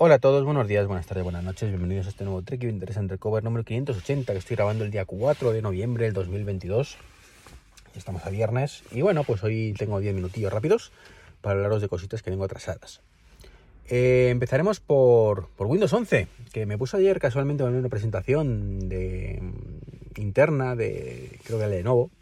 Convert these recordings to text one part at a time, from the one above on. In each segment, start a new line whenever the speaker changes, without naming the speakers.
Hola a todos, buenos días, buenas tardes, buenas noches. Bienvenidos a este nuevo Trek Interesante Cover número 580 que estoy grabando el día 4 de noviembre del 2022. Estamos a viernes y bueno, pues hoy tengo 10 minutillos rápidos para hablaros de cositas que tengo atrasadas. Eh, empezaremos por, Windows 11, que me puso ayer casualmente en una presentación de, interna de, creo que de Lenovo.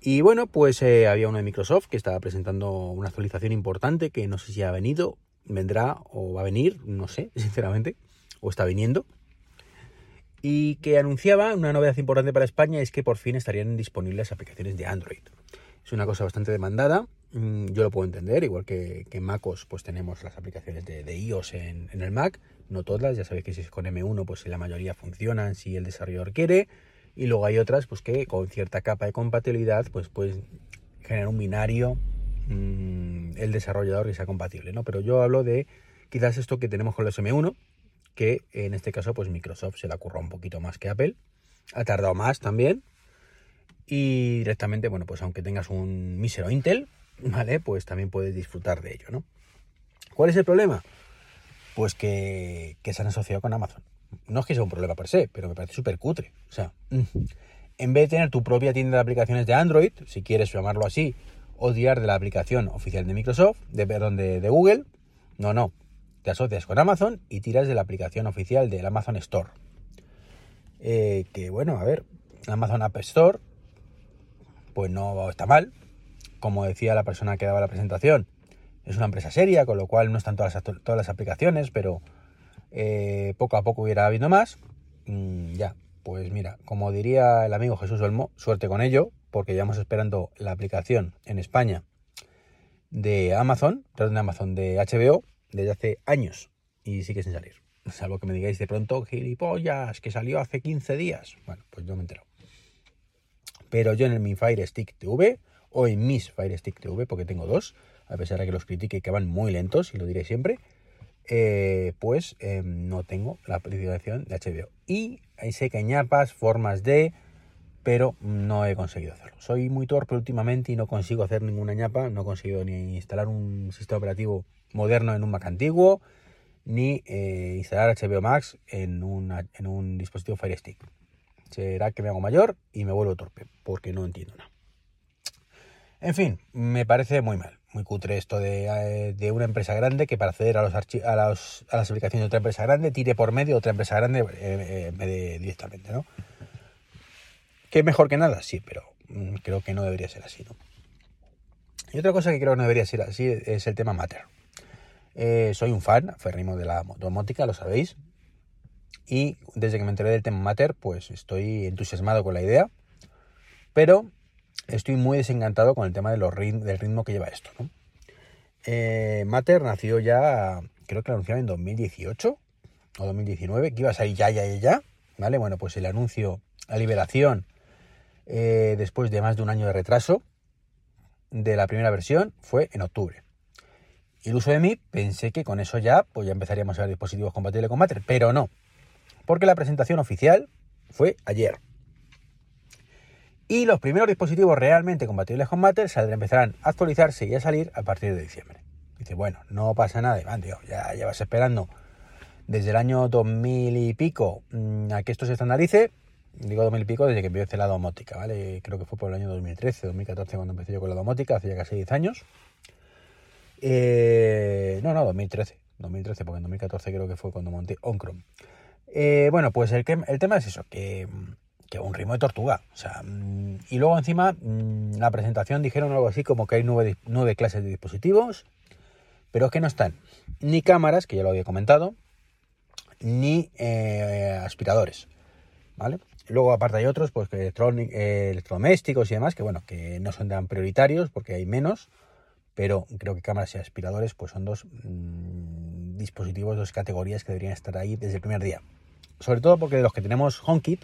Y bueno, pues eh, había uno de Microsoft que estaba presentando una actualización importante que no sé si ha venido, vendrá o va a venir, no sé, sinceramente, o está viniendo. Y que anunciaba una novedad importante para España es que por fin estarían disponibles aplicaciones de Android. Es una cosa bastante demandada, mm, yo lo puedo entender, igual que, en MacOS pues tenemos las aplicaciones de, iOS en, en, el Mac, no todas, ya sabéis que si es con M1 pues la mayoría funcionan si el desarrollador quiere, y luego hay otras pues que con cierta capa de compatibilidad pues puedes generar un binario mmm, el desarrollador que sea compatible, ¿no? Pero yo hablo de quizás esto que tenemos con los M1, que en este caso pues Microsoft se la curró un poquito más que Apple, ha tardado más también, y directamente, bueno, pues aunque tengas un mísero Intel, ¿vale? Pues también puedes disfrutar de ello, ¿no? ¿Cuál es el problema? Pues que, se han asociado con Amazon no es que sea un problema per se, pero me parece súper cutre. O sea, mm, en vez de tener tu propia tienda de aplicaciones de Android, si quieres llamarlo así, tirar de la aplicación oficial de Microsoft, de, perdón, de, Google, no, no. Te asocias con Amazon y tiras de la aplicación oficial del Amazon Store. Eh, que bueno, a ver, Amazon App Store, pues no está mal. Como decía la persona que daba la presentación, es una empresa seria, con lo cual no están todas las, todas las aplicaciones, pero eh, poco a poco hubiera habido más. Mm, ya, pues mira, como diría el amigo Jesús Olmo, suerte con ello, porque llevamos esperando la aplicación en España de Amazon, de Amazon de HBO, desde hace años y sigue sin salir. Salvo que me digáis de pronto, gilipollas, que salió hace 15 días. Bueno, pues yo me entero. Pero yo en mi Fire Stick TV, o en mis Fire Stick TV, porque tengo dos, a pesar de que los critique que van muy lentos, y lo diré siempre, eh, pues em, no tengo la aplicación de HBO. Y sé que ñapas, formas de, pero no he conseguido hacerlo. Soy muy torpe últimamente y no consigo hacer ninguna ñapa, no he conseguido ni instalar un sistema operativo moderno en un Mac antiguo, ni eh, instalar HBO Max en, en un dispositivo Fire Stick. Será que me hago mayor y me vuelvo torpe, porque no entiendo nada. En fin, me parece muy mal muy cutre esto de, eh, una empresa grande que para acceder a, los a, las aplicaciones de otra empresa grande tire por medio otra empresa grande eh, eh, de directamente, ¿no? ¿Que es mejor que nada? Sí, pero mm, creo que no debería ser así, ¿no? Y otra cosa que creo que no debería ser así es el tema Matter. soy un fan ferrimo de la domótica, lo sabéis. Y desde que me enteré del tema Matter, pues estoy entusiasmado con la idea. Pero estoy muy desencantado con el tema del ritmo que lleva esto. ¿no? Eh, Mater nació ya, creo que lo anunciaron en 2018 o 2019, que iba a salir ya, ya, ya, ya. ¿Vale? Bueno, pues el anuncio, la liberación, eh, después de más de un año de retraso de la primera versión, fue en octubre. Iluso de mí, pensé que con eso ya, pues ya empezaríamos a ver dispositivos compatibles con Mater, pero no. Porque la presentación oficial fue ayer. Y los primeros dispositivos realmente compatibles con Matter empezarán a actualizarse y a salir a partir de diciembre. Dice, bueno, no pasa nada, Iván, ya llevas esperando desde el año 2000 y pico mm, a que esto se estandarice. Digo 2000 y pico desde que empecé la domótica, ¿vale? Creo que fue por el año 2013, 2014 cuando empecé yo con la domótica, hace ya casi 10 años. Eh, no, no, 2013. 2013, porque en 2014 creo que fue cuando monté OnChrome. Eh, bueno, pues el, el tema es eso, que mm, un ritmo de tortuga. O sea, mm, y luego encima, mm, la presentación dijeron algo así como que hay nueve, clases de dispositivos, pero que no están ni cámaras, que ya lo había comentado, ni eh, aspiradores. ¿Vale? Luego, aparte, hay otros, pues que eh, electrodomésticos y demás, que bueno, que no son tan prioritarios porque hay menos, pero creo que cámaras y aspiradores, pues son dos mm, dispositivos, dos categorías que deberían estar ahí desde el primer día. Sobre todo porque de los que tenemos HomeKit,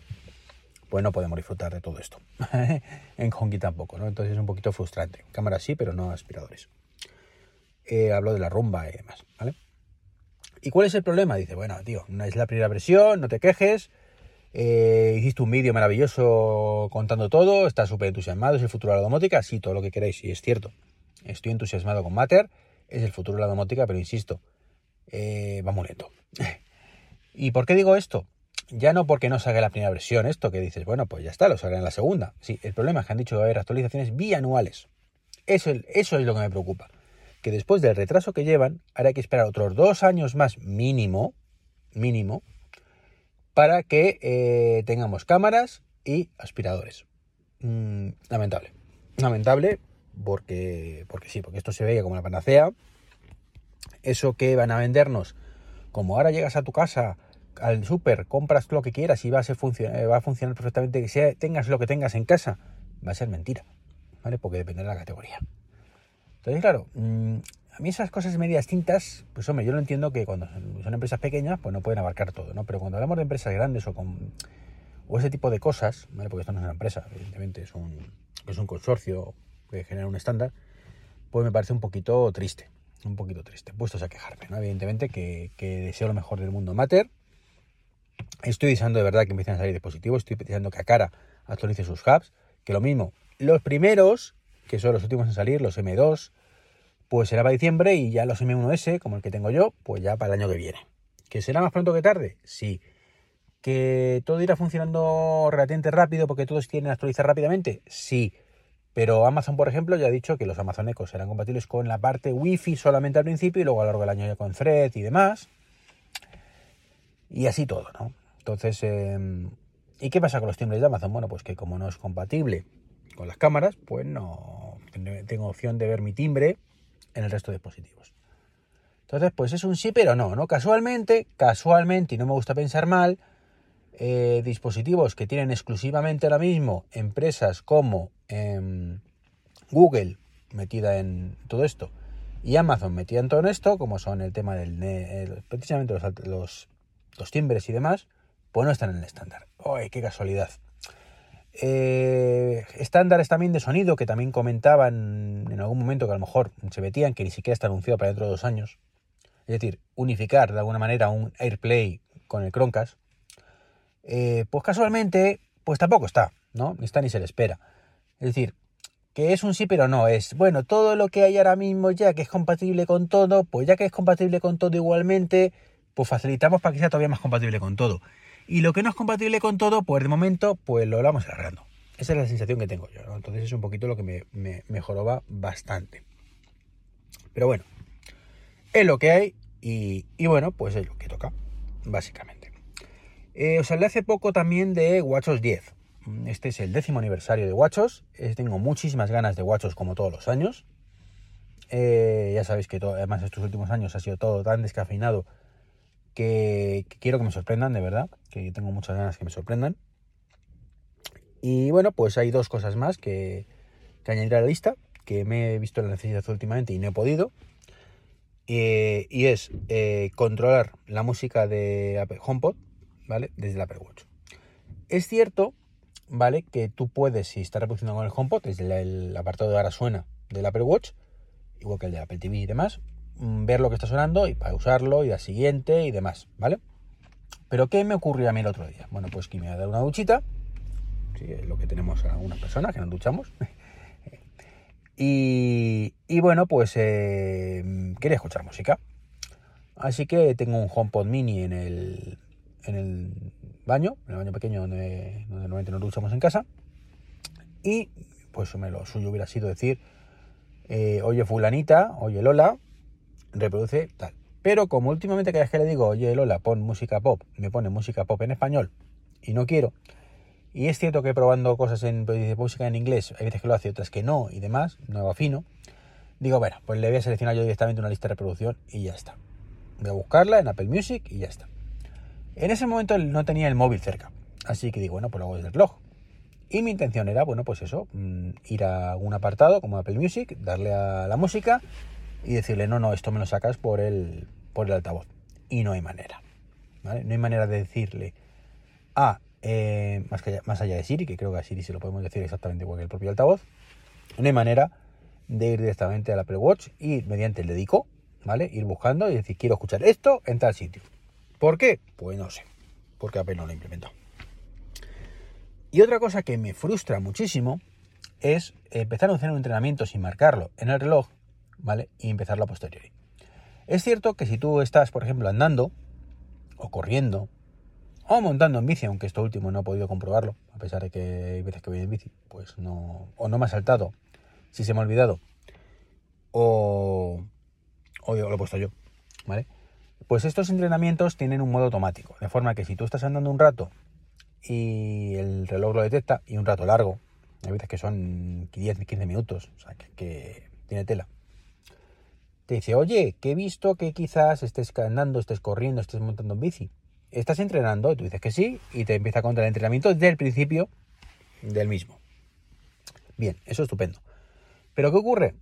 pues no podemos disfrutar de todo esto. en HomeKit tampoco, ¿no? Entonces es un poquito frustrante. Cámara sí, pero no aspiradores. Eh, hablo de la rumba y demás, ¿vale? ¿Y cuál es el problema? Dice, bueno, tío, es la primera versión, no te quejes. Eh, hiciste un vídeo maravilloso contando todo, estás súper entusiasmado, es el futuro de la domótica, sí, todo lo que queráis, y es cierto. Estoy entusiasmado con Matter, es el futuro de la domótica, pero insisto, eh, va muy lento. ¿Y por qué digo esto? Ya no porque no salga la primera versión, esto que dices, bueno, pues ya está, lo salga en la segunda. Sí, el problema es que han dicho que va a haber actualizaciones bianuales. Eso, eso es lo que me preocupa. Que después del retraso que llevan, hará que esperar otros dos años más mínimo, mínimo, para que eh, tengamos cámaras y aspiradores. Mm, lamentable. Lamentable porque, porque sí, porque esto se veía como la panacea. Eso que van a vendernos, como ahora llegas a tu casa, al súper, compras lo que quieras y va a, ser eh, va a funcionar perfectamente, que sea, tengas lo que tengas en casa, va a ser mentira, ¿vale? Porque depende de la categoría. Entonces, claro, mm, a mí esas cosas medias tintas, pues hombre, yo lo entiendo que cuando son empresas pequeñas, pues no pueden abarcar todo, ¿no? Pero cuando hablamos de empresas grandes o con o ese tipo de cosas, ¿vale? Porque esto no es una empresa, evidentemente es un, es un consorcio que genera un estándar, pues me parece un poquito triste, un poquito triste, puestos a quejarme, ¿no? Evidentemente que, deseo lo mejor del mundo Mater, estoy deseando de verdad que empiecen a salir dispositivos, estoy deseando que Acara actualice sus hubs, que lo mismo, los primeros, que son los últimos en salir, los M2, pues será para diciembre y ya los M1S, como el que tengo yo, pues ya para el año que viene. ¿Que será más pronto que tarde? Sí. ¿Que todo irá funcionando relativamente rápido porque todos tienen actualizar rápidamente? Sí. Pero Amazon, por ejemplo, ya ha dicho que los Amazon Echo serán compatibles con la parte Wi-Fi solamente al principio y luego a lo largo del año ya con Thread y demás. Y así todo, ¿no? Entonces, em, ¿y qué pasa con los timbres de Amazon? Bueno, pues que como no es compatible con las cámaras, pues no tengo opción de ver mi timbre en el resto de dispositivos. Entonces, pues es un sí, pero no, ¿no? Casualmente, casualmente, y no me gusta pensar mal, eh, dispositivos que tienen exclusivamente ahora mismo empresas como em, Google metida en todo esto y Amazon metida en todo esto, como son el tema del precisamente los, los, timbres y demás, pues no están en el estándar. ¡Ay, qué casualidad! Eh, estándares también de sonido que también comentaban en algún momento que a lo mejor se metían que ni siquiera está anunciado para dentro de dos años. Es decir, unificar de alguna manera un AirPlay con el Chromecast. Eh, pues casualmente, pues tampoco está, ¿no? Ni está ni se le espera. Es decir, que es un sí pero no, es, bueno, todo lo que hay ahora mismo ya que es compatible con todo, pues ya que es compatible con todo igualmente, pues facilitamos para que sea todavía más compatible con todo. Y lo que no es compatible con todo, pues de momento, pues lo vamos agarrando. Esa es la sensación que tengo yo, Entonces es un poquito lo que me, me, bastante. Pero bueno, es lo que hay y, bueno, pues es lo que toca, básicamente. Eh, os hablé hace poco también de WatchOS 10. Este es el décimo aniversario de WatchOS. tengo muchísimas ganas de WatchOS como todos los años. Eh, ya sabéis que además estos últimos años ha sido todo tan descafeinado que, quiero que me sorprendan, de verdad, que tengo muchas ganas que me sorprendan. Y bueno, pues hay dos cosas más que, añadir a la lista, que me he visto la necesidad últimamente y no he podido. Eh, y es eh, controlar la música de HomePod, ¿vale? Desde el Apple Watch. Es cierto, ¿vale? Que tú puedes, si estás reproduciendo con el HomePod, desde el apartado de ahora suena del Apple Watch, igual que el de Apple TV y demás, ver lo que está sonando y para usarlo y al siguiente y demás, ¿vale? Pero ¿qué me ocurrió a mí el otro día? Bueno, pues que me voy a dar una duchita, sí, es lo que tenemos algunas personas que nos duchamos. y, bueno, pues eh, quería escuchar música. Así que tengo un HomePod mini en el, en el baño, en el baño pequeño donde, normalmente nos duchamos en casa. Y pues lo suyo hubiera sido decir, eh, oye fulanita, oye Lola, reproduce tal. Pero como últimamente cada vez que le digo, oye Lola, pon música pop, me pone música pop en español y no quiero. Y es cierto que probando cosas en pues, música en inglés, hay veces que lo hace, otras que no y demás, no afino. Digo, bueno, pues le voy a seleccionar yo directamente una lista de reproducción y ya está. Voy a buscarla en Apple Music y ya está. En ese momento no tenía el móvil cerca, así que digo, bueno, pues lo hago desde el reloj. Y mi intención era, bueno, pues eso, mm, ir a un apartado como Apple Music, darle a la música y decirle, no, no, esto me lo sacas por el, por el altavoz. Y no hay manera. ¿vale? No hay manera de decirle a, eh, más, que, más allá de Siri, que creo que a Siri se lo podemos decir exactamente igual que el propio altavoz, no hay manera de ir directamente al Apple Watch y mediante el dedico, ¿vale? Ir buscando y decir, quiero escuchar esto en tal sitio. ¿Por qué? Pues no sé, porque Apple no lo implementó. Y otra cosa que me frustra muchísimo es empezar a hacer un entrenamiento sin marcarlo en el reloj, Y empezarlo a posteriori. Es cierto que si tú estás, por ejemplo, andando, o corriendo, o montando en bici, aunque esto último no he podido comprobarlo, a pesar de que hay veces que voy en bici, pues no, o no me ha saltado, si se me ha olvidado, o, o lo he puesto yo, ¿vale? Pues estos entrenamientos tienen un modo automático, de forma que si tú estás andando un rato y el reloj lo detecta, y un rato largo, hay veces que son 10, 15 minutos, o sea, que, tiene tela. Te dice, oye, que he visto que quizás estés andando, estés corriendo, estés montando en bici. ¿Estás entrenando? Y tú dices que sí, y te empieza a contar el entrenamiento desde el principio del mismo. Bien, eso es estupendo. Pero ¿qué ocurre?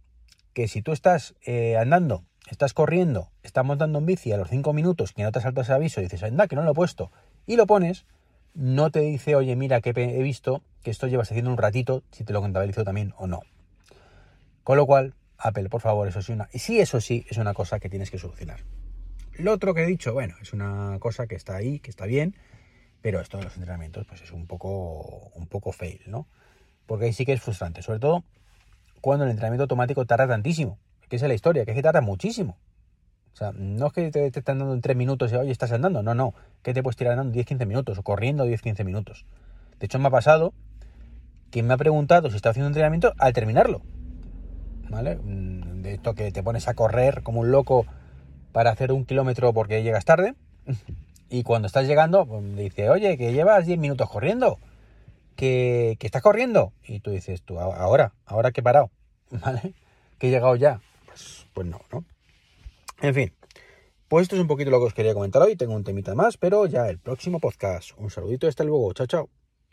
Que si tú estás eh, andando, estás corriendo, estás montando en bici a los 5 minutos que no te salta ese aviso y dices, anda, que no lo he puesto, y lo pones, no te dice, oye, mira que he visto que esto llevas haciendo un ratito, si te lo contabilizo también o no. Con lo cual, Apple, por favor, eso sí, una, y sí, eso sí, es una cosa que tienes que solucionar. Lo otro que he dicho, bueno, es una cosa que está ahí, que está bien, pero esto de los entrenamientos, pues es un poco, un poco fail, ¿no? Porque ahí sí que es frustrante, sobre todo cuando el entrenamiento automático tarda tantísimo, que es la historia, que es que tarda muchísimo. O sea, no es que te, están dando en 3 minutos y hoy estás andando, no, no, que te puedes tirar andando 10-15 minutos o corriendo 10-15 minutos. De hecho, me ha pasado que me ha preguntado si está haciendo entrenamiento al terminarlo. ¿Vale? Mm, de esto que te pones a correr como un loco para hacer un kilómetro porque llegas tarde. Y cuando estás llegando, pues, dice, oye, que llevas 10 minutos corriendo. Que, que, estás corriendo. Y tú dices, tú, ahora, ahora que he parado. ¿Vale? Que he llegado ya. Pues, pues no, ¿no? En fin, pues esto es un poquito lo que os quería comentar hoy. Tengo un temita más, pero ya el próximo podcast. Un saludito, hasta luego. Chao, chao.